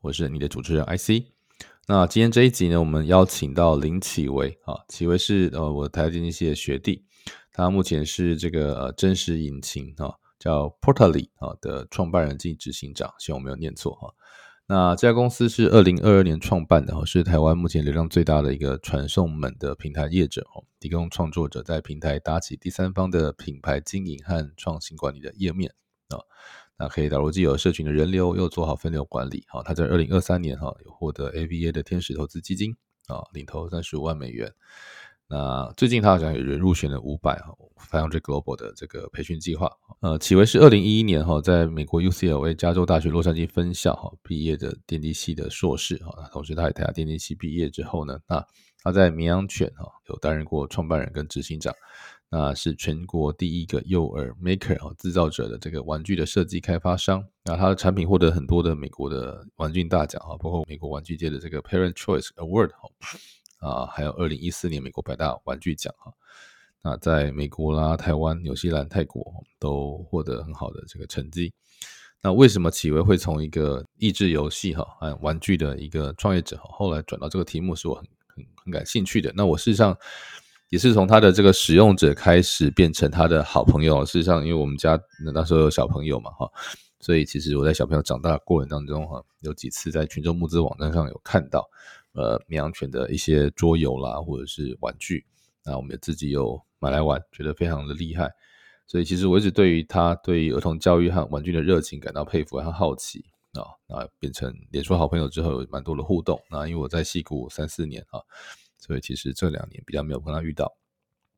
我是你的主持人 IC。那今天这一集呢，我们邀请到林启维啊，启维是呃我台经济系的学弟，他目前是这个呃真实引擎啊叫 Portally 啊的创办人兼执行长，希望我没有念错哈。那这家公司是二零二二年创办的，是台湾目前流量最大的一个传送门的平台业者哦，提供创作者在平台搭起第三方的品牌经营和创新管理的页面啊。那可以导入既有社群的人流，又做好分流管理。好，他在二零二三年哈有获得 AVA 的天使投资基金啊，领投三十五万美元。那最近他好像有人入选了五百哈 Foundry Global 的这个培训计划。呃，启维是二零一一年哈在美国 UCLA 加州大学洛杉矶分校哈毕业的电机系的硕士哈，同时他也台下电机系毕业之后呢，那他在绵羊犬哈有担任过创办人跟执行长。那是全国第一个幼儿 maker 啊制造者的这个玩具的设计开发商，那它的产品获得很多的美国的玩具大奖哈，包括美国玩具界的这个 Parent Choice Award 哈，啊，还有二零一四年美国百大玩具奖哈，那在美国啦、台湾、纽西兰、泰国都获得很好的这个成绩。那为什么企维会从一个益智游戏哈，啊玩具的一个创业者哈，后来转到这个题目是我很很很感兴趣的。那我事实上。也是从他的这个使用者开始变成他的好朋友。事实上，因为我们家那时候有小朋友嘛，哈，所以其实我在小朋友长大的过程当中，哈，有几次在群众募资网站上有看到，呃，绵羊犬的一些桌游啦，或者是玩具，那我们也自己有买来玩，觉得非常的厉害。所以其实我一直对于他对于儿童教育和玩具的热情感到佩服和好奇啊，那变成脸书好朋友之后，有蛮多的互动。那因为我在戏谷三四年啊。所以其实这两年比较没有跟他遇到，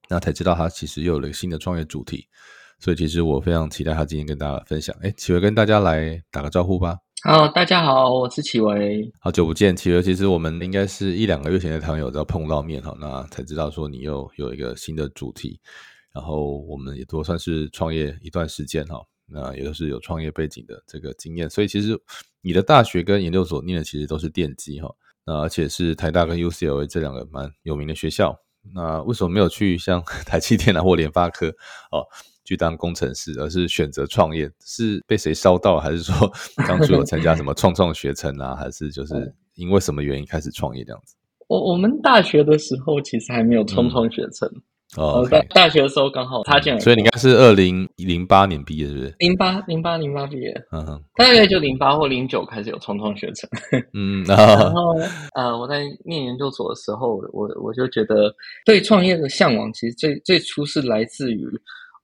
那才知道他其实又有了新的创业主题。所以其实我非常期待他今天跟大家分享。哎，启维跟大家来打个招呼吧。好，大家好，我是启维。好久不见，启维。其实我们应该是一两个月前的朋友在碰到面哈，那才知道说你又有一个新的主题。然后我们也都算是创业一段时间哈，那也都是有创业背景的这个经验。所以其实你的大学跟研究所念的其实都是电机哈。那而且是台大跟 UCLA 这两个蛮有名的学校，那为什么没有去像 台积电啊或联发科哦去当工程师，而是选择创业？是被谁烧到，还是说 当初有参加什么创创学程啊？还是就是因为什么原因开始创业这样子？我我们大学的时候其实还没有创创学程。哦，大大学的时候刚好他进来，所以你应该是二零零八年毕业，是不是？零八零八零八毕业，嗯哼，大概就零八或零九开始有冲创学程，嗯，然后呃，我在念研究所的时候，我我就觉得对创业的向往，其实最最初是来自于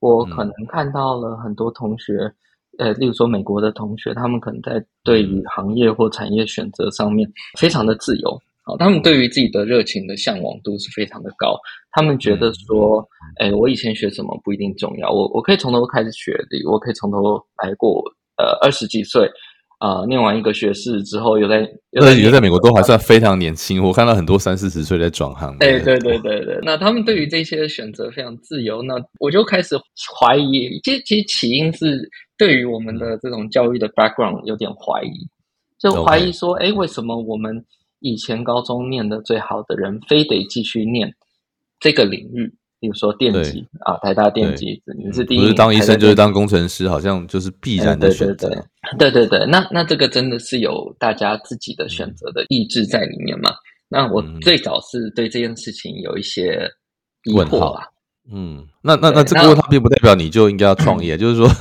我可能看到了很多同学，呃，例如说美国的同学，他们可能在对于行业或产业选择上面非常的自由。好，他们对于自己的热情的向往度是非常的高。他们觉得说，哎，我以前学什么不一定重要，我我可以从头开始学的，我可以从头来过。呃，二十几岁啊，念完一个学士之后，又在，那你在美国都还算非常年轻。我看到很多三四十岁在转行。对对对对对，那他们对于这些选择非常自由。那我就开始怀疑，其实其实起因是对于我们的这种教育的 background 有点怀疑，就怀疑说，哎，为什么我们？以前高中念的最好的人，非得继续念这个领域，比如说电机啊，台大电机，你是第一，不是当医生就是当工程师，好像就是必然的选择。对对对，那那这个真的是有大家自己的选择的意志在里面嘛？那我最早是对这件事情有一些疑惑啊。嗯，那那那这个问号并不代表你就应该要创业，就是说。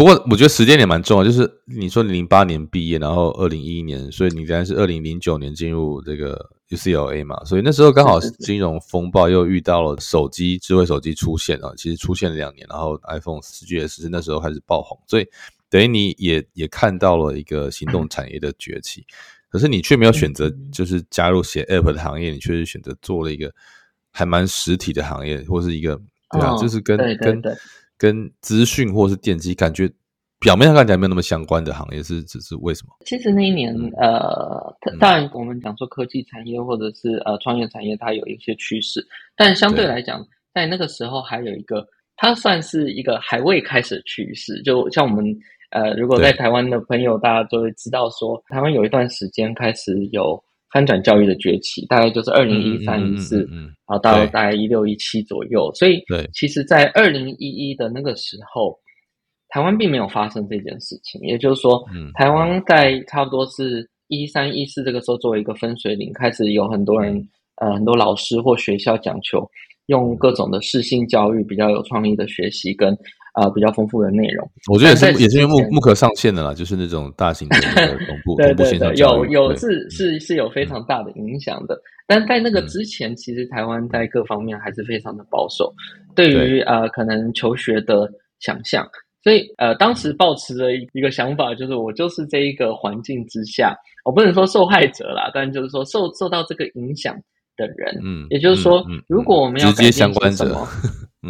不过我觉得时间点蛮重要，就是你说你零八年毕业，然后二零一一年，所以你应该是二零零九年进入这个 UCLA 嘛，所以那时候刚好是金融风暴，又遇到了手机智慧手机出现啊，其实出现了两年，然后 iPhone 四 GS 是那时候开始爆红，所以等于你也也看到了一个行动产业的崛起，可是你却没有选择就是加入写 App 的行业，你却是选择做了一个还蛮实体的行业，或是一个对啊，就是跟跟。跟资讯或是电机感觉表面上看起来没有那么相关的行业，是只是为什么？其实那一年，呃，当然我们讲说科技产业或者是呃创业产业，它有一些趋势，但相对来讲，在那个时候还有一个，它算是一个还未开始的趋势。就像我们呃，如果在台湾的朋友，大家都会知道说，台湾有一段时间开始有翻转教育的崛起，大概就是二零一三一四，然后到大概一六一七左右。所以，其实，在二零一一的那个时候。台湾并没有发生这件事情，也就是说，台湾在差不多是一三一四这个时候作为一个分水岭，开始有很多人，呃，很多老师或学校讲求用各种的适性教育，比较有创意的学习跟呃比较丰富的内容。我觉得也是，也是因为木木可上线的啦，就是那种大型的同步同步线上有有是是是有非常大的影响的。但在那个之前，其实台湾在各方面还是非常的保守，对于呃可能求学的想象。所以，呃，当时抱持的一个想法就是，我就是这一个环境之下，我不能说受害者啦，但就是说受受到这个影响的人。嗯，也就是说，如果我们要直接相关者，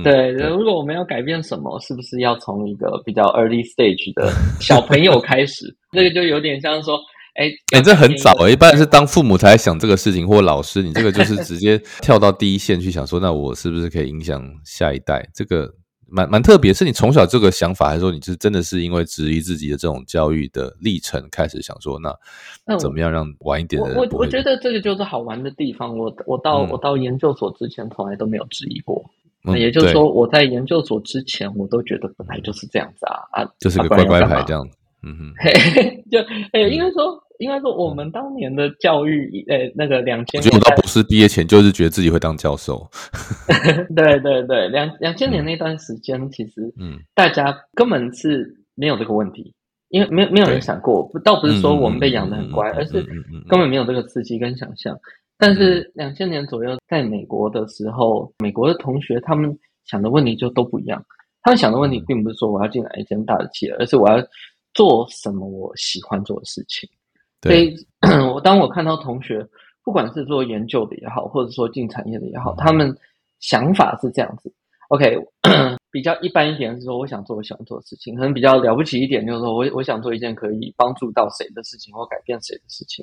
对，如果我们要改变什么，是不是要从一个比较 early stage 的 小朋友开始？这个就有点像说，哎，哎，这很早，一般是当父母才想这个事情，或老师，你这个就是直接跳到第一线去想说，那我是不是可以影响下一代？这个。蛮蛮特别，是你从小这个想法，还是说你是真的是因为质疑自己的这种教育的历程，开始想说那怎么样让晚一点的？我我觉得这个就是好玩的地方。我我到我到研究所之前，从来都没有质疑过。那也就是说，我在研究所之前，我都觉得本来就是这样子啊啊，就是个乖乖牌这样子。嗯哼，就诶，应该说。应该说，我们当年的教育，呃，那个两千，我觉得我到博士毕业前，就是觉得自己会当教授。对对对，两两千年那段时间，其实，嗯，大家根本是没有这个问题，因为没有没有人想过，倒不是说我们被养的很乖，而是根本没有这个刺激跟想象。但是两千年左右，在美国的时候，美国的同学他们想的问题就都不一样。他们想的问题，并不是说我要进哪一间大的企业，而是我要做什么我喜欢做的事情。所以，我当我看到同学，不管是做研究的也好，或者说进产业的也好，他们想法是这样子。OK，比较一般一点是说，我想做我喜欢做的事情，可能比较了不起一点，就是说我我想做一件可以帮助到谁的事情，或改变谁的事情。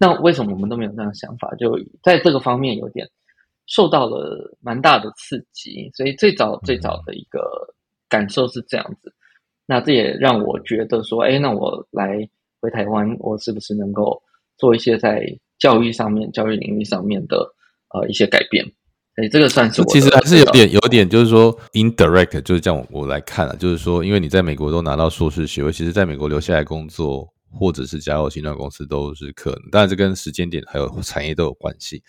那为什么我们都没有这样的想法？就在这个方面有点受到了蛮大的刺激。所以最早最早的一个感受是这样子。那这也让我觉得说，哎，那我来。回台湾，我是不是能够做一些在教育上面、教育领域上面的呃一些改变？哎，这个算是其实还是有点有点，就是说 indirect，就是这样我来看啊，就是说，因为你在美国都拿到硕士学位，其实在美国留下来工作，或者是加入新创公司都是可能，当然这跟时间点还有产业都有关系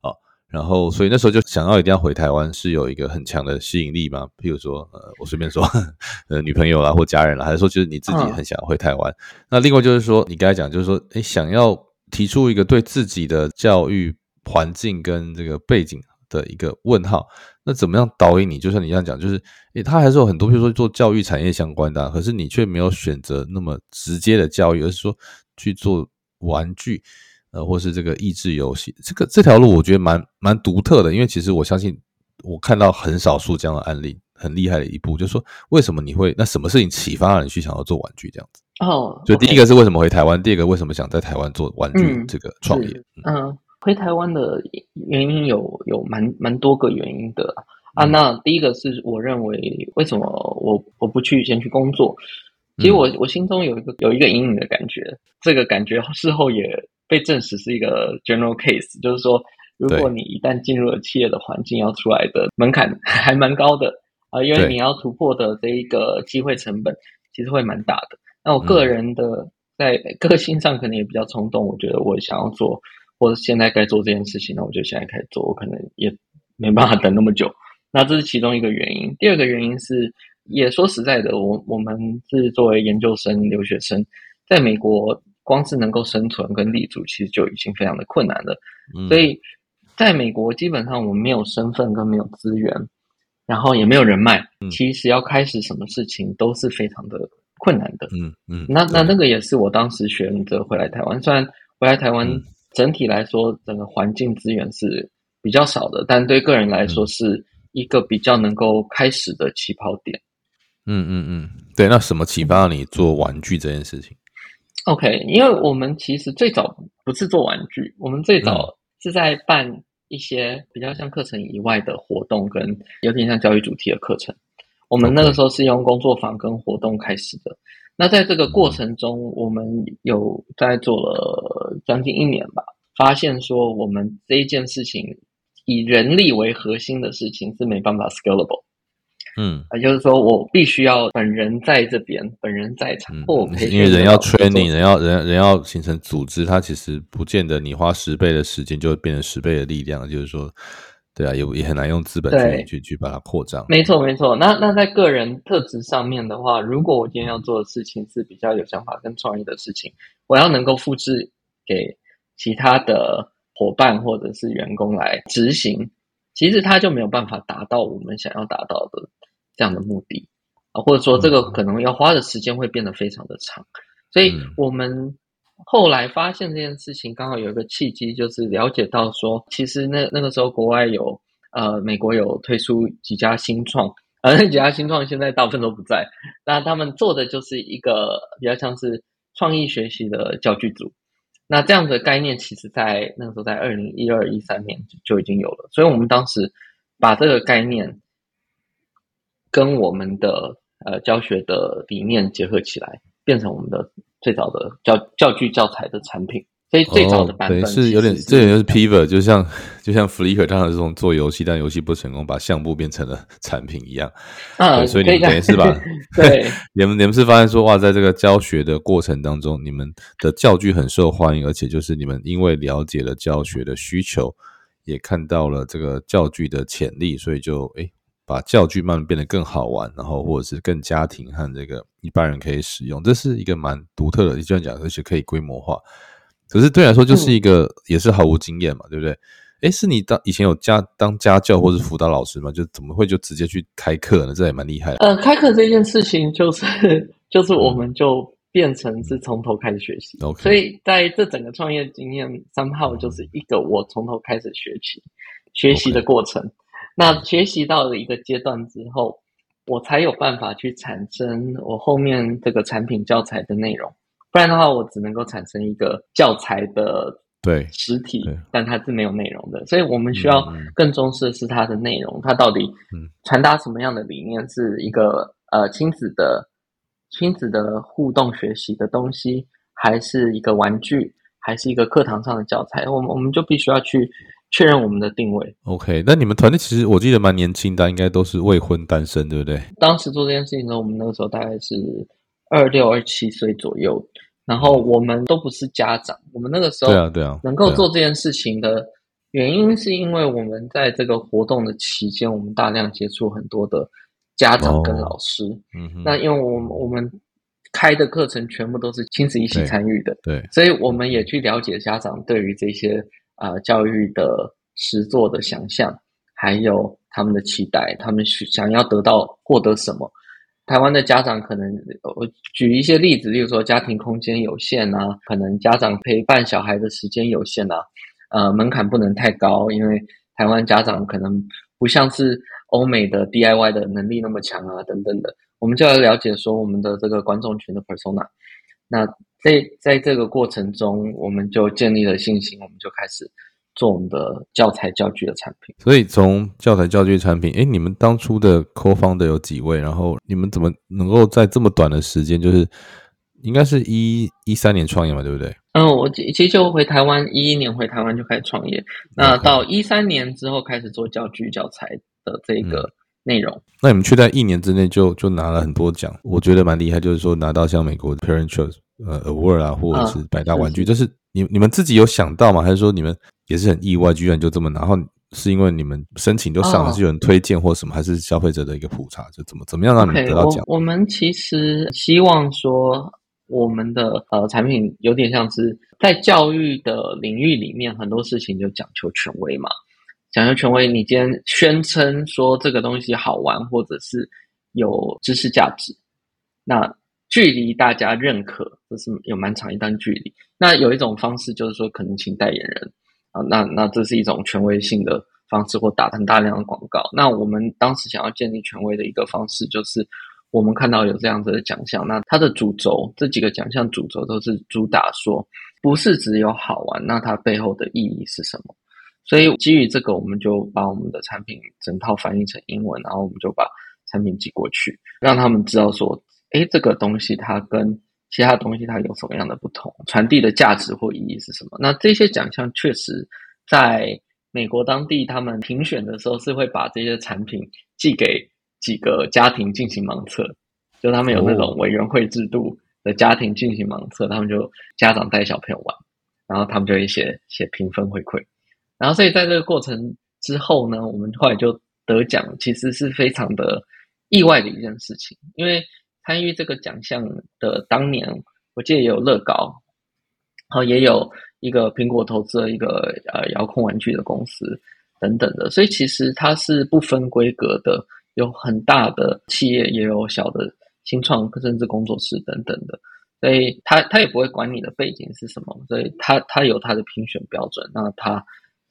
啊。然后，所以那时候就想要一定要回台湾，是有一个很强的吸引力嘛？譬如说，呃，我随便说，呃，女朋友啦或家人啦，还是说就是你自己很想回台湾？那另外就是说，你刚才讲就是说，哎，想要提出一个对自己的教育环境跟这个背景的一个问号，那怎么样导引你？就像你这样讲，就是，诶，他还是有很多，比如说做教育产业相关的，可是你却没有选择那么直接的教育，而是说去做玩具。呃，或是这个益智游戏，这个这条路我觉得蛮蛮独特的，因为其实我相信我看到很少数这样的案例，很厉害的一步，就是说为什么你会那什么事情启发了你去想要做玩具这样子？哦，就第一个是为什么回台湾，第二个为什么想在台湾做玩具这个创业？嗯，回台湾的原因有有蛮蛮多个原因的啊。那第一个是我认为为什么我我不去先去工作？其实我我心中有一个有一个隐隐的感觉，这个感觉事后也。被证实是一个 general case，就是说，如果你一旦进入了企业的环境，要出来的门槛 还蛮高的啊，因为你要突破的这一个机会成本其实会蛮大的。那我个人的在个性上可能也比较冲动，我觉得我想要做，或者现在该做这件事情，那我就现在开始做，我可能也没办法等那么久。那这是其中一个原因。第二个原因是，也说实在的，我我们是作为研究生、留学生，在美国。光是能够生存跟立足，其实就已经非常的困难了。所以，在美国基本上我们没有身份跟没有资源，然后也没有人脉，其实要开始什么事情都是非常的困难的。嗯嗯，那那那个也是我当时选择回来台湾。虽然回来台湾整体来说整个环境资源是比较少的，但对个人来说是一个比较能够开始的起跑点。嗯嗯嗯，对。那什么启发你做玩具这件事情？OK，因为我们其实最早不是做玩具，我们最早是在办一些比较像课程以外的活动，跟有点像教育主题的课程。我们那个时候是用工作坊跟活动开始的。那在这个过程中，我们有在做了将近一年吧，发现说我们这一件事情以人力为核心的事情是没办法 scalable。嗯，也就是说，我必须要本人在这边，本人在场，或因为人要 training，人要人人要形成组织，它其实不见得你花十倍的时间就会变成十倍的力量。就是说，对啊，也也很难用资本去去去把它扩张。没错，没错。那那在个人特质上面的话，如果我今天要做的事情是比较有想法跟创意的事情，我要能够复制给其他的伙伴或者是员工来执行，其实他就没有办法达到我们想要达到的。这样的目的啊，或者说这个可能要花的时间会变得非常的长，所以我们后来发现这件事情刚好有一个契机，就是了解到说，其实那那个时候国外有呃美国有推出几家新创，而那几家新创现在大部分都不在，那他们做的就是一个比较像是创意学习的教具组，那这样的概念其实在那个时候在二零一二一三年就已经有了，所以我们当时把这个概念。跟我们的呃教学的理念结合起来，变成我们的最早的教教具教材的产品。所以最早的版本是有点，这也就是 Pivot，就像就像 Flickr 当时这种做游戏，但游戏不成功，把项目变成了产品一样。啊，所以你们等于是吧？对，你们你们是发现说哇，在这个教学的过程当中，你们的教具很受欢迎，而且就是你们因为了解了教学的需求，也看到了这个教具的潜力，所以就哎。把教具慢慢变得更好玩，然后或者是更家庭和这个一般人可以使用，这是一个蛮独特的。你这样讲，而且可以规模化。可是对来说，就是一个也是毫无经验嘛，对不对？哎，是你当以前有家当家教或是辅导老师吗？就怎么会就直接去开课呢？这也蛮厉害的。呃，开课这件事情就是就是我们就变成是从头开始学习。所以在这整个创业经验三号就是一个我从头开始学习学习的过程。那学习到了一个阶段之后，我才有办法去产生我后面这个产品教材的内容。不然的话，我只能够产生一个教材的对实体，但它是没有内容的。所以我们需要更重视的是它的内容，它到底传达什么样的理念？是一个呃亲子的亲子的互动学习的东西，还是一个玩具，还是一个课堂上的教材？我们我们就必须要去。确认我们的定位。OK，那你们团队其实我记得蛮年轻的，应该都是未婚单身，对不对？当时做这件事情的时候，我们那个时候大概是二六二七岁左右，然后我们都不是家长。我们那个时候对啊对啊，能够做这件事情的原因，是因为我们在这个活动的期间，我们大量接触很多的家长跟老师。嗯哼，那因为我们我们开的课程全部都是亲子一起参与的，对，所以我们也去了解家长对于这些。啊，教育的实作的想象，还有他们的期待，他们想要得到获得什么？台湾的家长可能，我举一些例子，例如说家庭空间有限啊，可能家长陪伴小孩的时间有限啊，呃，门槛不能太高，因为台湾家长可能不像是欧美的 DIY 的能力那么强啊，等等的，我们就要了解说我们的这个观众群的 persona，那。在在这个过程中，我们就建立了信心，我们就开始做我们的教材教具的产品。所以从教材教具产品，哎，你们当初的 co-founder 有几位？然后你们怎么能够在这么短的时间，就是应该是一一三年创业嘛，对不对？嗯，我其实就回台湾一一年回台湾就开始创业，那到一三年之后开始做教具教材的这个内容。那你们却在一年之内就就拿了很多奖，我觉得蛮厉害，就是说拿到像美国 Parent Choice。呃，award 啊，或者是百大玩具，这是你你们自己有想到吗？还是说你们也是很意外，居然就这么拿？然后是因为你们申请就上了，是有人推荐或什么，还是消费者的一个普查？就怎么怎么样让你们得到奖？我们其实希望说，我们的呃产品有点像是在教育的领域里面，很多事情就讲求权威嘛，想要权威。你今天宣称说这个东西好玩，或者是有知识价值，那。距离大家认可，这是有蛮长一段距离。那有一种方式就是说，可能请代言人啊，那那这是一种权威性的方式，或打很大量的广告。那我们当时想要建立权威的一个方式，就是我们看到有这样子的奖项，那它的主轴这几个奖项主轴都是主打说，不是只有好玩，那它背后的意义是什么？所以基于这个，我们就把我们的产品整套翻译成英文，然后我们就把产品寄过去，让他们知道说，哎，这个东西它跟其他东西它有什么样的不同，传递的价值或意义是什么？那这些奖项确实在美国当地，他们评选的时候是会把这些产品寄给几个家庭进行盲测，就他们有那种委员会制度的家庭进行盲测，他们就家长带小朋友玩，然后他们就会写写评分回馈。然后，所以在这个过程之后呢，我们后来就得奖，其实是非常的意外的一件事情。因为参与这个奖项的当年，我记得也有乐高，然后也有一个苹果投资的一个呃遥控玩具的公司等等的，所以其实它是不分规格的，有很大的企业，也有小的新创甚至工作室等等的，所以他他也不会管你的背景是什么，所以他他有他的评选标准，那他。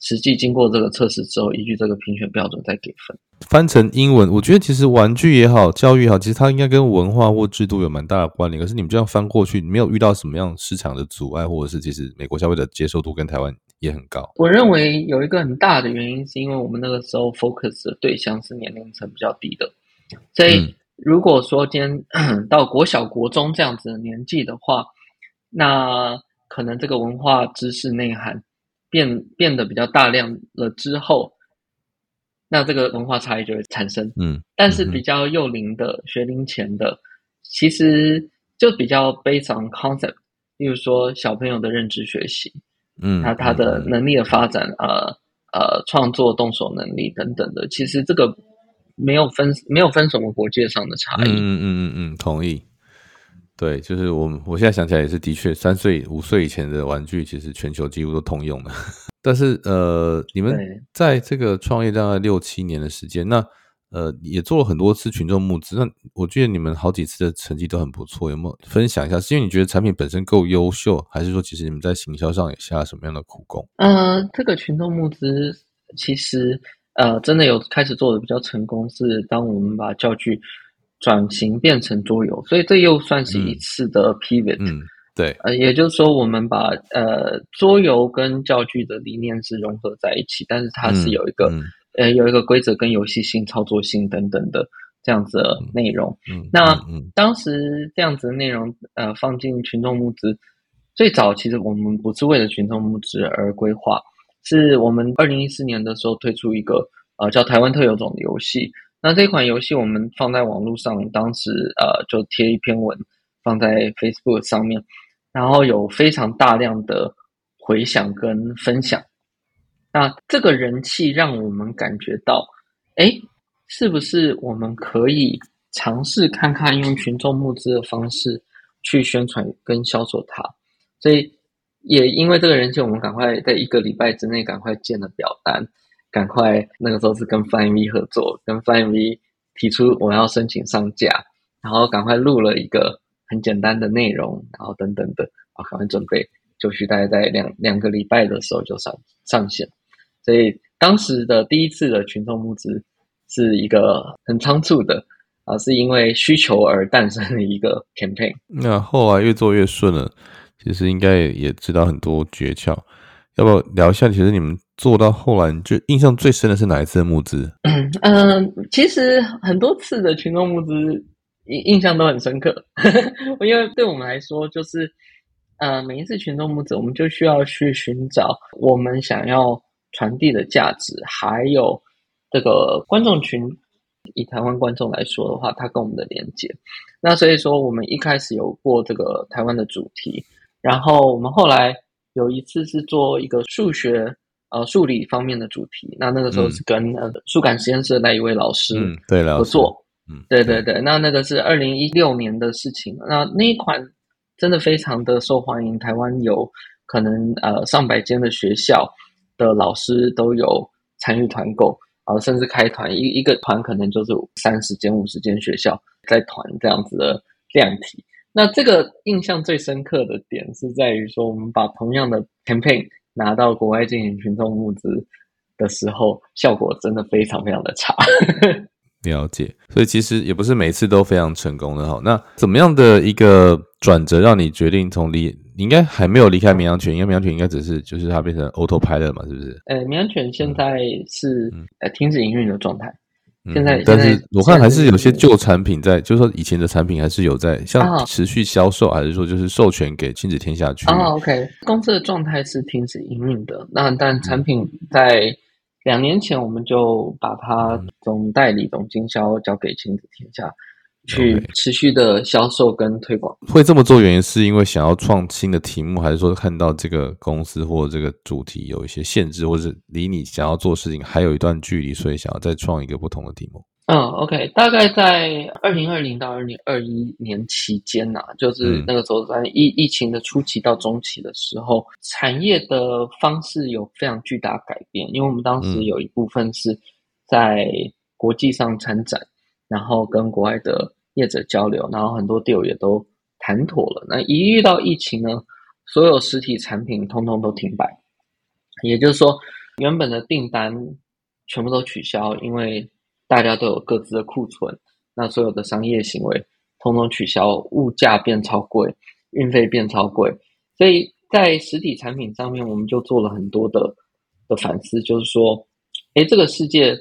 实际经过这个测试之后，依据这个评选标准再给分。翻成英文，我觉得其实玩具也好，教育也好，其实它应该跟文化或制度有蛮大的关联。可是你们这样翻过去，没有遇到什么样市场的阻碍，或者是其实美国消费者接受度跟台湾也很高。我认为有一个很大的原因，是因为我们那个时候 focus 的对象是年龄层比较低的。所以如果说今天 到国小、国中这样子的年纪的话，那可能这个文化知识内涵。变变得比较大量了之后，那这个文化差异就会产生。嗯，但是比较幼龄的学龄前的，其实就比较 based on concept，例如说小朋友的认知学习，嗯，他他的能力的发展，呃呃，创作动手能力等等的，其实这个没有分没有分什么国界上的差异。嗯嗯嗯嗯，同意。对，就是我，我现在想起来也是，的确，三岁、五岁以前的玩具，其实全球几乎都通用的。但是，呃，你们在这个创业大概六七年的时间，那呃，也做了很多次群众募资。那我记得你们好几次的成绩都很不错，有没有分享一下？是因为你觉得产品本身够优秀，还是说其实你们在行销上也下了什么样的苦功？呃，这个群众募资其实呃，真的有开始做的比较成功，是当我们把教具。转型变成桌游，所以这又算是一次的 pivot。嗯，对，呃，也就是说，我们把呃桌游跟教具的理念是融合在一起，但是它是有一个呃有一个规则跟游戏性、操作性等等的这样子的内容。嗯，那当时这样子的内容呃放进群众募资，最早其实我们不是为了群众募资而规划，是我们二零一四年的时候推出一个呃叫台湾特有种的游戏。那这款游戏我们放在网络上，当时呃就贴一篇文放在 Facebook 上面，然后有非常大量的回响跟分享。那这个人气让我们感觉到，哎，是不是我们可以尝试看看用群众募资的方式去宣传跟销售它？所以也因为这个人气，我们赶快在一个礼拜之内赶快建了表单。赶快，那个时候是跟 Fine V 合作，跟 Fine V 提出我要申请上架，然后赶快录了一个很简单的内容，然后等等的，啊，赶快准备，就需大概在两两个礼拜的时候就上上线。所以当时的第一次的群众募资是一个很仓促的，啊，是因为需求而诞生的一个 campaign。那后来越做越顺了，其实应该也知道很多诀窍。要不要聊一下？其实你们做到后来，就印象最深的是哪一次的募资？嗯，其实很多次的群众募资印印象都很深刻，因为对我们来说，就是呃，每一次群众募资，我们就需要去寻找我们想要传递的价值，还有这个观众群。以台湾观众来说的话，他跟我们的连接。那所以说，我们一开始有过这个台湾的主题，然后我们后来。有一次是做一个数学呃数理方面的主题，那那个时候是跟呃数感实验室的那一位老师对合作，嗯，对对对，那那个是二零一六年的事情，那那一款真的非常的受欢迎，台湾有可能呃上百间的学校的老师都有参与团购啊，甚至开团一一个团可能就是三十间五十间学校在团这样子的量体。那这个印象最深刻的点是在于说，我们把同样的 campaign 拿到国外进行群众募资的时候，效果真的非常非常的差。了解，所以其实也不是每次都非常成功的哈。那怎么样的一个转折让你决定从离？你应该还没有离开绵羊犬，因为绵羊犬应该只是就是它变成 auto pilot 嘛，是不是？呃，绵羊犬现在是呃停止营运的状态。现在，但是我看还是有些旧产品在，就是说以前的产品还是有在像持续销售，还是说就是授权给亲子天下去？哦，OK，公司的状态是停止营运的。那但产品在两年前我们就把它总代理、总经销交给亲子天下。去持续的销售跟推广，会这么做原因是因为想要创新的题目，还是说看到这个公司或这个主题有一些限制，或者离你想要做事情还有一段距离，所以想要再创一个不同的题目？嗯，OK，大概在二零二零到二零二一年期间呐，就是那个时候在疫疫情的初期到中期的时候，产业的方式有非常巨大改变，因为我们当时有一部分是在国际上参展。然后跟国外的业者交流，然后很多 deal 也都谈妥了。那一遇到疫情呢，所有实体产品通通都停摆，也就是说，原本的订单全部都取消，因为大家都有各自的库存。那所有的商业行为通通取消，物价变超贵，运费变超贵。所以在实体产品上面，我们就做了很多的的反思，就是说，哎，这个世界。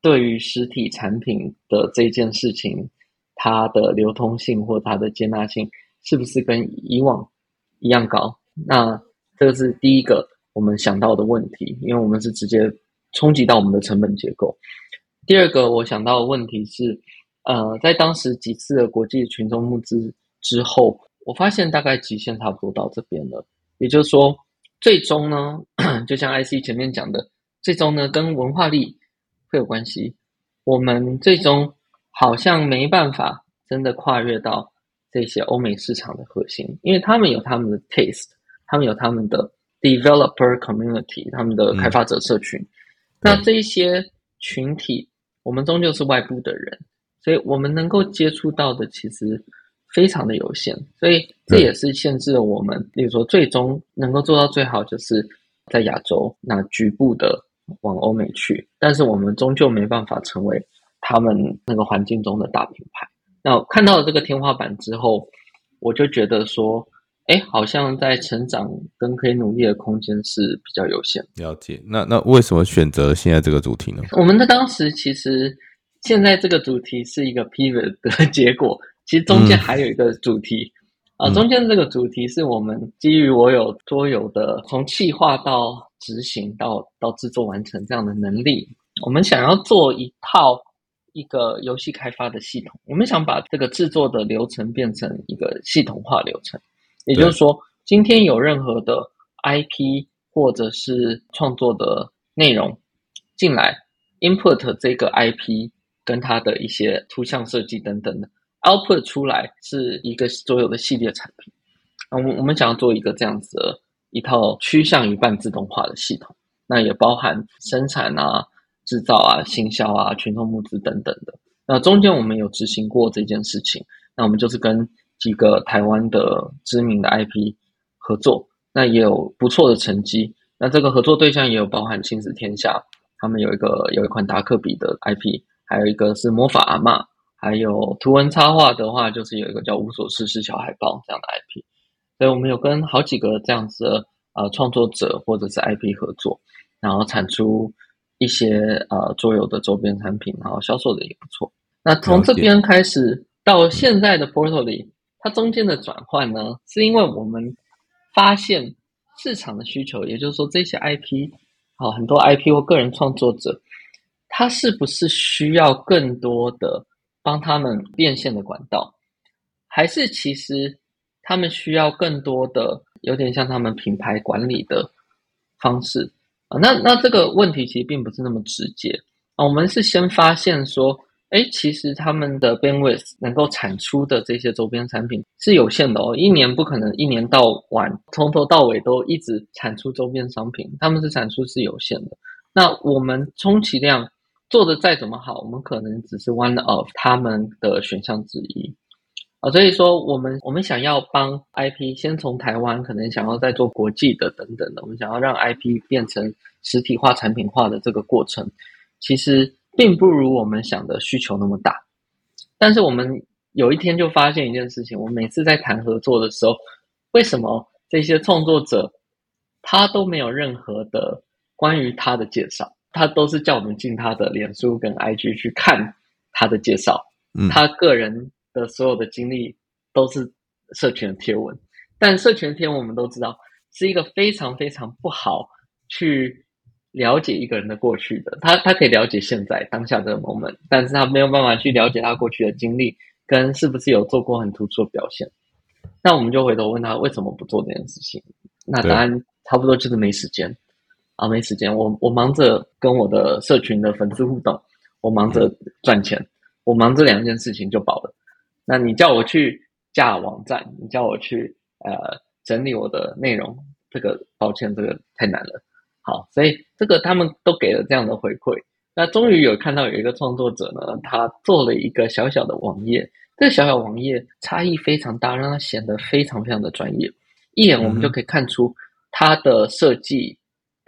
对于实体产品的这件事情，它的流通性或它的接纳性是不是跟以往一样高？那这个是第一个我们想到的问题，因为我们是直接冲击到我们的成本结构。第二个我想到的问题是，呃，在当时几次的国际群众募资之后，我发现大概极限差不多到这边了。也就是说，最终呢，就像 IC 前面讲的，最终呢跟文化力。会有关系，我们最终好像没办法真的跨越到这些欧美市场的核心，因为他们有他们的 taste，他们有他们的 developer community，他们的开发者社群。那这一些群体，我们终究是外部的人，所以我们能够接触到的其实非常的有限，所以这也是限制了我们。比如说，最终能够做到最好，就是在亚洲那局部的。往欧美去，但是我们终究没办法成为他们那个环境中的大品牌。那看到了这个天花板之后，我就觉得说，哎，好像在成长跟可以努力的空间是比较有限。了解。那那为什么选择现在这个主题呢？我们的当时其实现在这个主题是一个 pivot 的结果，其实中间还有一个主题啊，中间这个主题是我们基于我有多有的从企划到。执行到到制作完成这样的能力，我们想要做一套一个游戏开发的系统。我们想把这个制作的流程变成一个系统化流程，也就是说，今天有任何的 IP 或者是创作的内容进来，input 这个 IP 跟它的一些图像设计等等的 output 出来是一个所有的系列产品。那我我们想要做一个这样子的。一套趋向于半自动化的系统，那也包含生产啊、制造啊、行销啊、群众募资等等的。那中间我们有执行过这件事情，那我们就是跟几个台湾的知名的 IP 合作，那也有不错的成绩。那这个合作对象也有包含亲子天下，他们有一个有一款达克比的 IP，还有一个是魔法阿妈，还有图文插画的话，就是有一个叫无所事事小海豹这样的 IP。所以我们有跟好几个这样子的呃创作者或者是 IP 合作，然后产出一些呃桌游的周边产品，然后销售的也不错。那从这边开始到现在的 Portal 里，它中间的转换呢，是因为我们发现市场的需求，也就是说这些 IP 好很多 IP 或个人创作者，他是不是需要更多的帮他们变现的管道，还是其实？他们需要更多的，有点像他们品牌管理的方式啊。那那这个问题其实并不是那么直接啊。我们是先发现说，哎，其实他们的 bandwidth 能够产出的这些周边产品是有限的哦。一年不可能一年到晚从头到尾都一直产出周边商品，他们是产出是有限的。那我们充其量做的再怎么好，我们可能只是 one of 他们的选项之一。啊，所以说我们我们想要帮 IP 先从台湾，可能想要再做国际的等等的，我们想要让 IP 变成实体化、产品化的这个过程，其实并不如我们想的需求那么大。但是我们有一天就发现一件事情：我每次在谈合作的时候，为什么这些创作者他都没有任何的关于他的介绍？他都是叫我们进他的脸书跟 IG 去看他的介绍，他个人的所有的经历都是社群的贴文。但社群贴文我们都知道是一个非常非常不好去了解一个人的过去的。他他可以了解现在当下这个 moment，但是他没有办法去了解他过去的经历跟是不是有做过很突出的表现。那我们就回头问他为什么不做这件事情？那答案差不多就是没时间。啊，没时间，我我忙着跟我的社群的粉丝互动，我忙着赚钱，我忙这两件事情就饱了。那你叫我去架网站，你叫我去呃整理我的内容，这个抱歉，这个太难了。好，所以这个他们都给了这样的回馈。那终于有看到有一个创作者呢，他做了一个小小的网页，这个小小网页差异非常大，让它显得非常非常的专业，一眼我们就可以看出它的设计。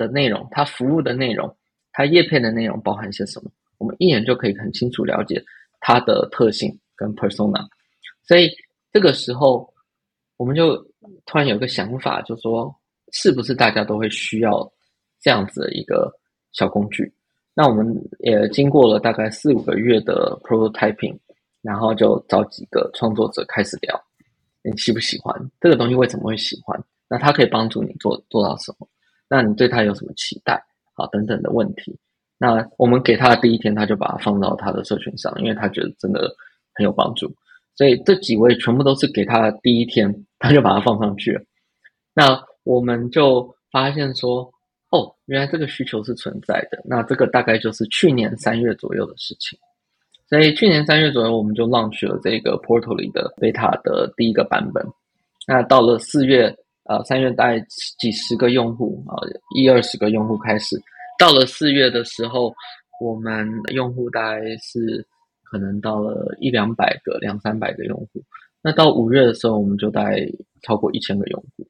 的内容，它服务的内容，它叶片的内容包含些什么？我们一眼就可以很清楚了解它的特性跟 persona。所以这个时候，我们就突然有个想法，就说是不是大家都会需要这样子的一个小工具？那我们也经过了大概四五个月的 prototyping，然后就找几个创作者开始聊，你喜不喜欢这个东西？为什么会喜欢？那它可以帮助你做做到什么？那你对他有什么期待？好，等等的问题。那我们给他的第一天，他就把它放到他的社群上，因为他觉得真的很有帮助。所以这几位全部都是给他的第一天，他就把它放上去了。那我们就发现说，哦，原来这个需求是存在的。那这个大概就是去年三月左右的事情。所以去年三月左右，我们就 launch 了这个 Portal 里的 beta 的第一个版本。那到了四月。呃，三月大概几十个用户啊，一二十个用户开始。到了四月的时候，我们用户大概是可能到了一两百个、两三百个用户。那到五月的时候，我们就大概超过一千个用户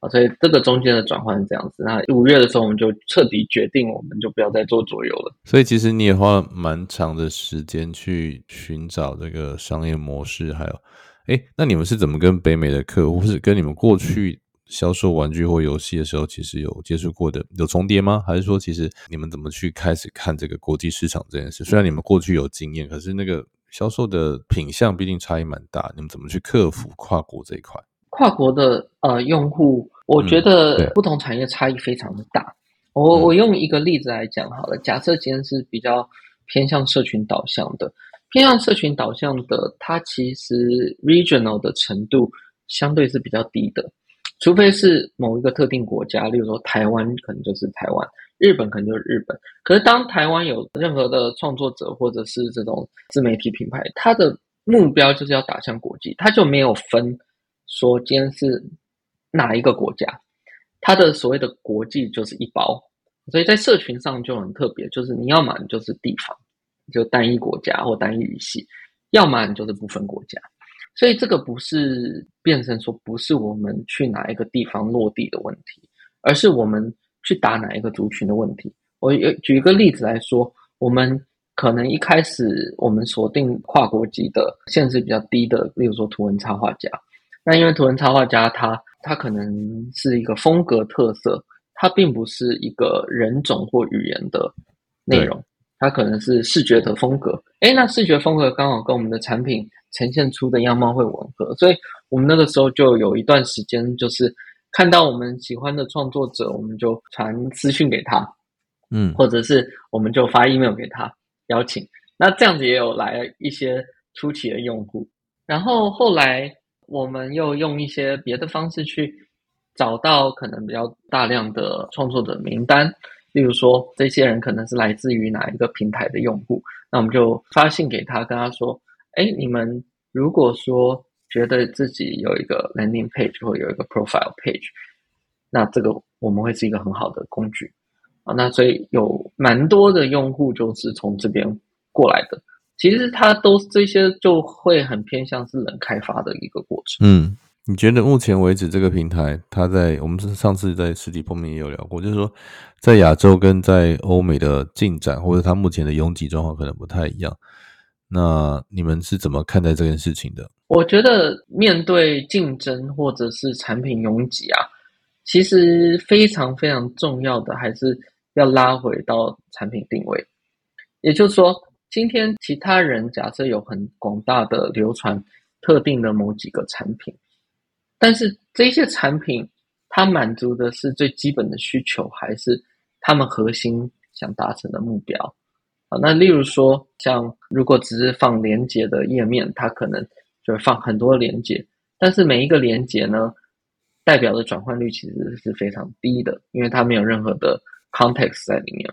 啊。所以这个中间的转换是这样子。那五月的时候，我们就彻底决定，我们就不要再做左右了。所以其实你也花了蛮长的时间去寻找这个商业模式，还有，哎，那你们是怎么跟北美的客户，或是跟你们过去？销售玩具或游戏的时候，其实有接触过的有重叠吗？还是说，其实你们怎么去开始看这个国际市场这件事？虽然你们过去有经验，可是那个销售的品相毕竟差异蛮大。你们怎么去克服跨国这一块？跨国的呃用户，我觉得不同产业差异非常的大。我我用一个例子来讲好了。假设今天是比较偏向社群导向的，偏向社群导向的，它其实 regional 的程度相对是比较低的。除非是某一个特定国家，例如说台湾，可能就是台湾；日本可能就是日本。可是当台湾有任何的创作者或者是这种自媒体品牌，它的目标就是要打向国际，它就没有分说今天是哪一个国家，它的所谓的国际就是一包。所以在社群上就很特别，就是你要么你就是地方，就单一国家或单一语系；要么你就是不分国家。所以这个不是变成说不是我们去哪一个地方落地的问题，而是我们去打哪一个族群的问题。我举一个例子来说，我们可能一开始我们锁定跨国籍的限制比较低的，例如说图文插画家。那因为图文插画家他他可能是一个风格特色，它并不是一个人种或语言的内容，它可能是视觉的风格。诶，那视觉风格刚好跟我们的产品。呈现出的样貌会吻合，所以我们那个时候就有一段时间，就是看到我们喜欢的创作者，我们就传私讯给他，嗯，或者是我们就发 email 给他邀请。那这样子也有来一些初期的用户，然后后来我们又用一些别的方式去找到可能比较大量的创作者名单，例如说这些人可能是来自于哪一个平台的用户，那我们就发信给他，跟他说。哎，你们如果说觉得自己有一个 landing page 或有一个 profile page，那这个我们会是一个很好的工具啊。那所以有蛮多的用户就是从这边过来的。其实他都这些就会很偏向是冷开发的一个过程。嗯，你觉得目前为止这个平台，它在我们是上次在实体碰面也有聊过，就是说在亚洲跟在欧美的进展，或者它目前的拥挤状况可能不太一样。那你们是怎么看待这件事情的？我觉得面对竞争或者是产品拥挤啊，其实非常非常重要的还是要拉回到产品定位。也就是说，今天其他人假设有很广大的流传特定的某几个产品。但是这些产品，它满足的是最基本的需求，还是他们核心想达成的目标？啊，那例如说，像如果只是放连接的页面，它可能就是放很多连接，但是每一个连接呢，代表的转换率其实是非常低的，因为它没有任何的 context 在里面。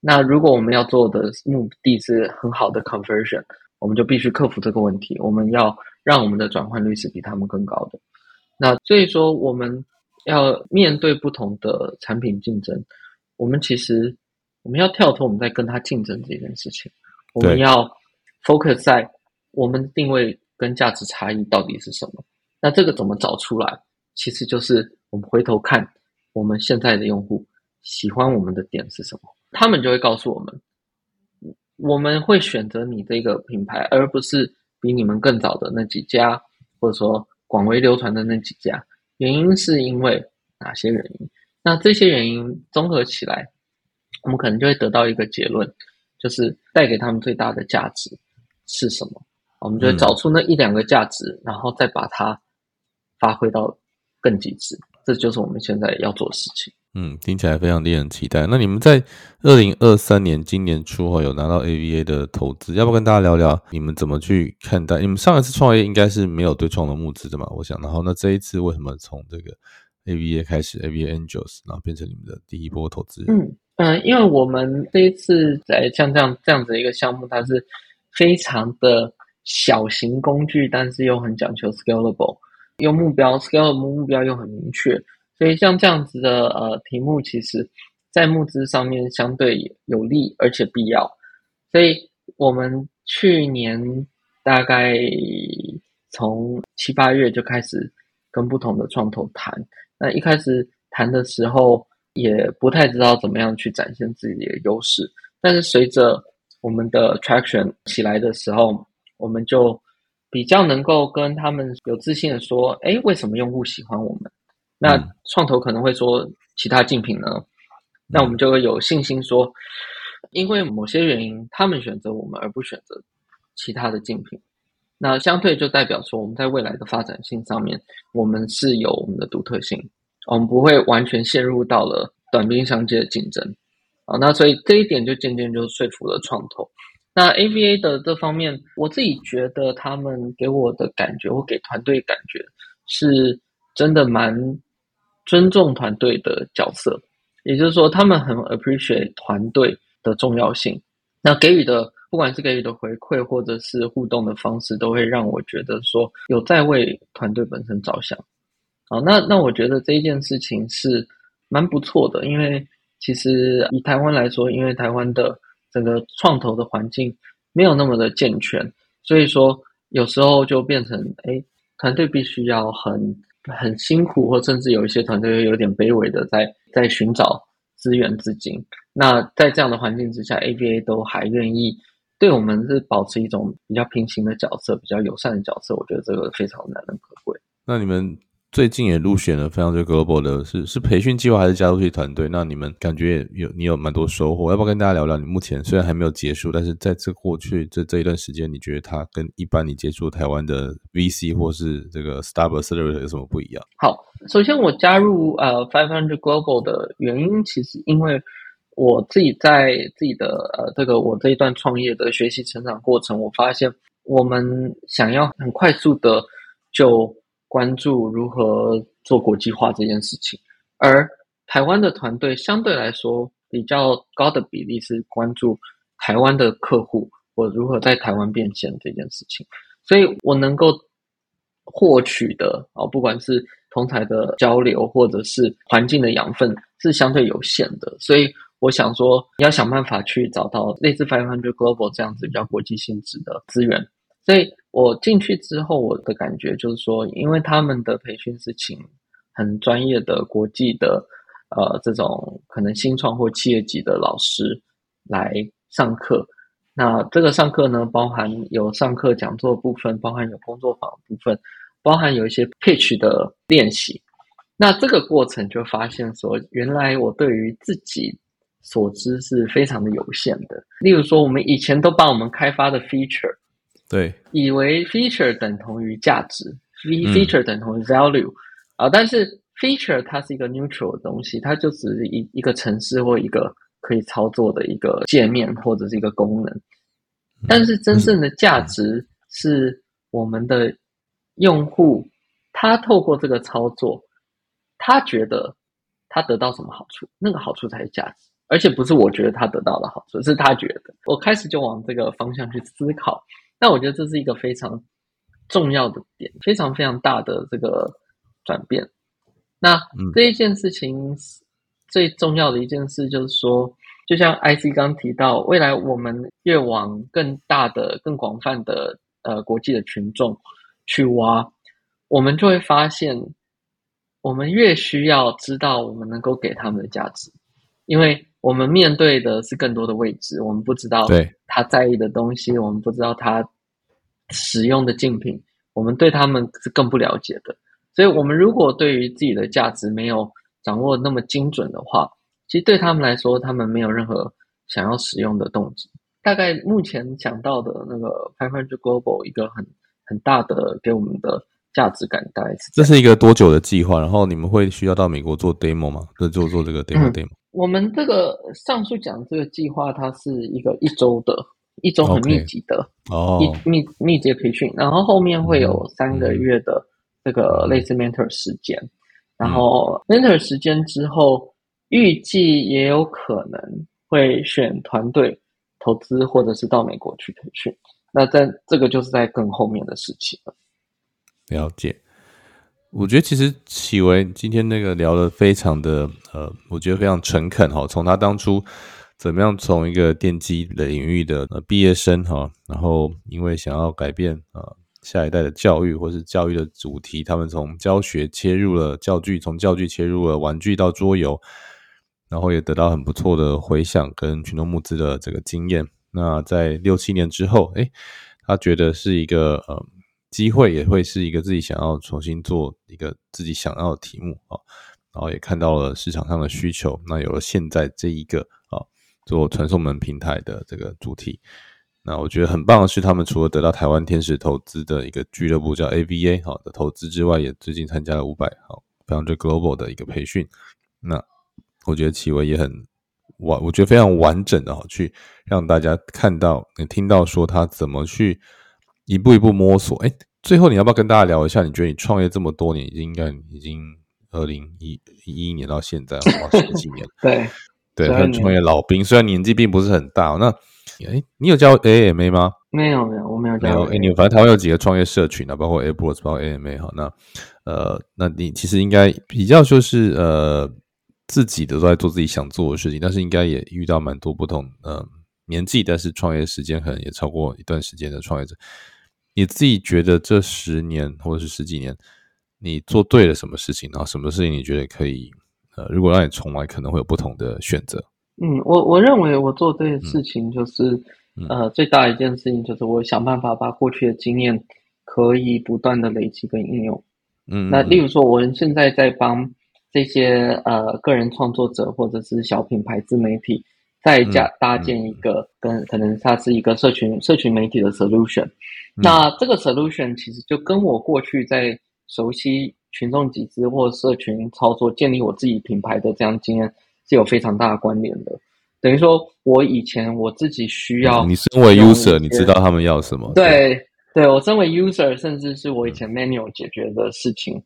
那如果我们要做的目的是很好的 conversion，我们就必须克服这个问题，我们要让我们的转换率是比他们更高的。那所以说，我们要面对不同的产品竞争，我们其实我们要跳脱我们在跟他竞争这件事情，我们要 focus 在我们定位跟价值差异到底是什么。那这个怎么找出来？其实就是我们回头看我们现在的用户喜欢我们的点是什么，他们就会告诉我们，我们会选择你这个品牌，而不是比你们更早的那几家，或者说。广为流传的那几家，原因是因为哪些原因？那这些原因综合起来，我们可能就会得到一个结论，就是带给他们最大的价值是什么？我们就会找出那一两个价值，然后再把它发挥到更极致。这就是我们现在要做的事情。嗯，听起来非常令人期待。那你们在二零二三年今年初后有拿到 AVA 的投资，要不跟大家聊聊你们怎么去看待？你们上一次创业应该是没有对创的募资的嘛？我想，然后那这一次为什么从这个 AVA 开始，AVA Angels，然后变成你们的第一波投资？嗯嗯，因为我们这一次在像这样这样子一个项目，它是非常的小型工具，但是又很讲求 scalable，用目标 scalable 目标又很明确。所以像这样子的呃题目，其实，在募资上面相对有利而且必要。所以我们去年大概从七八月就开始跟不同的创投谈。那一开始谈的时候，也不太知道怎么样去展现自己的优势。但是随着我们的 traction 起来的时候，我们就比较能够跟他们有自信的说：，哎，为什么用户喜欢我们？那创投可能会说其他竞品呢？那我们就会有信心说，因为某些原因，他们选择我们而不选择其他的竞品。那相对就代表说，我们在未来的发展性上面，我们是有我们的独特性，我们不会完全陷入到了短兵相接的竞争。啊，那所以这一点就渐渐就说服了创投。那 AVA 的这方面，我自己觉得他们给我的感觉，我给团队感觉，是真的蛮。尊重团队的角色，也就是说，他们很 appreciate 团队的重要性。那给予的，不管是给予的回馈，或者是互动的方式，都会让我觉得说有在为团队本身着想。好，那那我觉得这一件事情是蛮不错的，因为其实以台湾来说，因为台湾的整个创投的环境没有那么的健全，所以说有时候就变成，哎，团队必须要很。很辛苦，或甚至有一些团队有点卑微的在在寻找资源资金。那在这样的环境之下，A B A 都还愿意对我们是保持一种比较平行的角色，比较友善的角色。我觉得这个非常难能可贵。那你们？最近也入选了非常多 global 的，是是培训计划还是加入去团队？那你们感觉有你有蛮多收获，要不要跟大家聊聊？你目前虽然还没有结束，但是在这过去这这一段时间，你觉得它跟一般你接触台湾的 VC 或是这个 Startup 有什么不一样？好，首先我加入呃 Five Hundred Global 的原因，其实因为我自己在自己的呃这个我这一段创业的学习成长过程，我发现我们想要很快速的就。关注如何做国际化这件事情，而台湾的团队相对来说比较高的比例是关注台湾的客户或如何在台湾变现这件事情，所以我能够获取的啊，不管是同台的交流或者是环境的养分是相对有限的，所以我想说要想办法去找到类似 Five Hundred Global 这样子比较国际性质的资源，所以我进去之后，我的感觉就是说，因为他们的培训是请很专业的国际的呃这种可能新创或企业级的老师来上课。那这个上课呢，包含有上课讲座部分，包含有工作坊部分，包含有一些 pitch 的练习。那这个过程就发现说，原来我对于自己所知是非常的有限的。例如说，我们以前都把我们开发的 feature，对，以为 feature 等同于价值，feature 等同于 value 啊，但是 feature 它是一个 neutral 的东西，它就只是一一个程式或一个。可以操作的一个界面或者是一个功能，但是真正的价值是我们的用户，他透过这个操作，他觉得他得到什么好处，那个好处才是价值，而且不是我觉得他得到的好处，是他觉得。我开始就往这个方向去思考，那我觉得这是一个非常重要的点，非常非常大的这个转变。那这一件事情。最重要的一件事就是说，就像 IC 刚提到，未来我们越往更大的、更广泛的呃国际的群众去挖，我们就会发现，我们越需要知道我们能够给他们的价值，因为我们面对的是更多的未知，我们不知道他在意的东西，我们不知道他使用的竞品，我们对他们是更不了解的，所以，我们如果对于自己的价值没有。掌握那么精准的话，其实对他们来说，他们没有任何想要使用的动机。大概目前想到的那个 Five Hundred Global 一个很很大的给我们的价值感，大概是这是一个多久的计划？然后你们会需要到美国做 demo 吗？就做做这个 demo demo。我们这个上述讲这个计划，它是一个一周的，一周很密集的哦，密密集培训，然后后面会有三个月的这个类似 mentor 时间。然后 mentor 时间之后，预计也有可能会选团队投资，或者是到美国去培训。那在这个就是在更后面的事情了。了解，我觉得其实启维今天那个聊的非常的呃，我觉得非常诚恳哈。从他当初怎么样从一个电机领域的毕业生哈，然后因为想要改变啊。下一代的教育，或是教育的主题，他们从教学切入了教具，从教具切入了玩具到桌游，然后也得到很不错的回响跟群众募资的这个经验。那在六七年之后，诶，他觉得是一个呃机会，也会是一个自己想要重新做一个自己想要的题目啊，然后也看到了市场上的需求，那有了现在这一个啊做传送门平台的这个主题。那我觉得很棒的是，他们除了得到台湾天使投资的一个俱乐部叫 AVA 好的投资之外，也最近参加了五百好非常 global 的一个培训。那我觉得奇微也很完，我觉得非常完整的哈，去让大家看到、听到说他怎么去一步一步摸索。哎，最后你要不要跟大家聊一下？你觉得你创业这么多年，已经应该已经二零一一一年到现在哇，十几年对对，很创业老兵，虽然年纪并不是很大，那。哎，你有教 AMA 吗？没有，没有，我没有教。没有，哎，你反正台湾有几个创业社群啊，包括 a b r o s 包括 AMA 哈。那呃，那你其实应该比较就是呃，自己的都在做自己想做的事情，但是应该也遇到蛮多不同呃年纪，但是创业时间可能也超过一段时间的创业者。你自己觉得这十年或者是十几年，你做对了什么事情？然后什么事情你觉得可以？呃，如果让你重来，可能会有不同的选择。嗯，我我认为我做这件事情就是，呃，最大的一件事情就是我想办法把过去的经验可以不断的累积跟应用。嗯，那例如说，我们现在在帮这些呃个人创作者或者是小品牌自媒体，再加搭建一个跟可能它是一个社群社群媒体的 solution。那这个 solution 其实就跟我过去在熟悉群众集资或社群操作、建立我自己品牌的这样经验。是有非常大的关联的，等于说，我以前我自己需要，你身为 user，你知道他们要什么？对，对我身为 user，甚至是我以前 manual 解决的事情，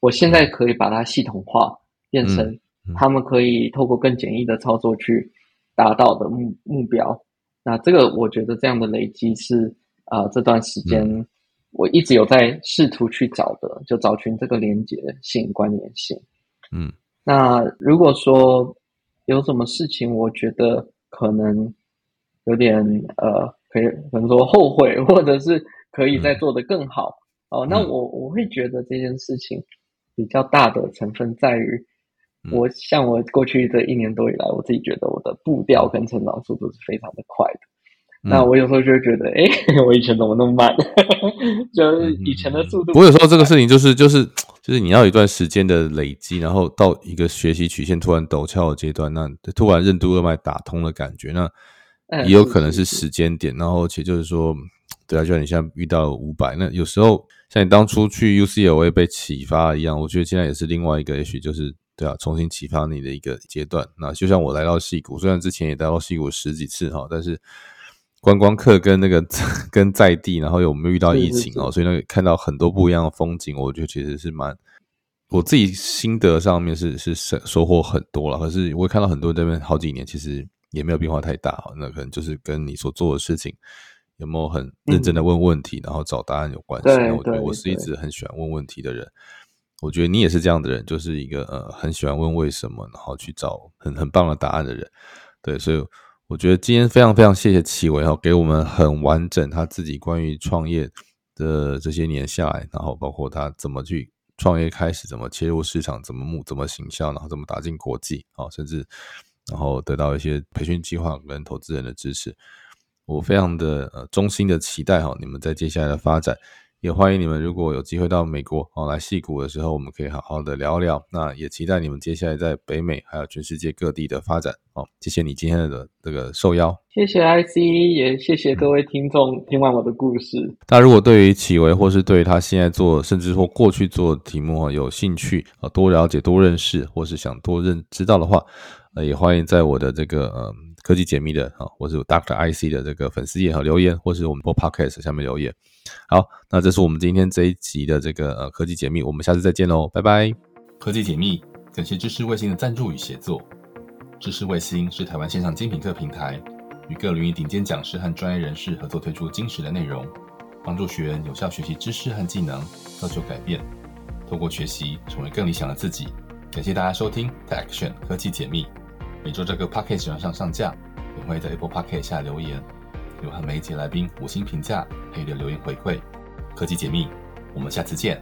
我现在可以把它系统化，变成他们可以透过更简易的操作去达到的目目标。那这个我觉得这样的累积是啊，这段时间我一直有在试图去找的，就找寻这个连接性、关联性。嗯，那如果说。有什么事情，我觉得可能有点呃，可以可能说后悔，或者是可以再做得更好哦。那我我会觉得这件事情比较大的成分在于，我像我过去这一年多以来，我自己觉得我的步调跟成长速度是非常的快的。那我有时候就会觉得，哎，我以前怎么那么慢？就是以前的速度。我有时候这个事情就是就是就是你要有一段时间的累积，然后到一个学习曲线突然陡峭的阶段，那突然任督二脉打通的感觉，那也有可能是时间点。然后且就是说，对啊，就像你现在遇到五百，那有时候像你当初去 UCLA 被启发一样，我觉得现在也是另外一个，也许就是对啊，重新启发你的一个阶段。那就像我来到戏谷，虽然之前也来到戏谷十几次哈，但是。观光客跟那个 跟在地，然后有没有遇到疫情哦？所以那个看到很多不一样的风景，我觉得其实是蛮我自己心得上面是是收收获很多了。可是我看到很多这边好几年，其实也没有变化太大哈。那可能就是跟你所做的事情有没有很认真的问问题，然后找答案有关系。我觉得我是一直很喜欢问问题的人。我觉得你也是这样的人，就是一个呃很喜欢问为什么，然后去找很很棒的答案的人。对，所以。我觉得今天非常非常谢谢齐伟哈，给我们很完整他自己关于创业的这些年下来，然后包括他怎么去创业开始，怎么切入市场，怎么募，怎么行销，然后怎么打进国际啊，甚至然后得到一些培训计划跟投资人的支持。我非常的呃衷心的期待哈，你们在接下来的发展。也欢迎你们，如果有机会到美国哦来戏谷的时候，我们可以好好的聊聊。那也期待你们接下来在北美还有全世界各地的发展哦。谢谢你今天的这个受邀，谢谢 IC，也谢谢各位听众听完我的故事。那如果对于启维或是对于他现在做，甚至说过去做的题目啊有兴趣啊，多了解、多认识，或是想多认知道的话，呃，也欢迎在我的这个呃科技解密的啊，或是 Doctor IC 的这个粉丝页和留言，或是我们播 Podcast 下面留言。好，那这是我们今天这一集的这个呃科技解密，我们下次再见喽，拜拜。科技解密感谢知识卫星的赞助与协作。知识卫星是台湾线上精品课平台，与各领域顶尖讲师和专业人士合作推出精实的内容，帮助学员有效学习知识和技能，造就改变，透过学习成为更理想的自己。感谢大家收听 The Action 科技解密，每周这个 Podcast 上上架，也会在 Apple Podcast 下留言。有和每一节来宾五星评价，还有留言回馈，科技解密，我们下次见。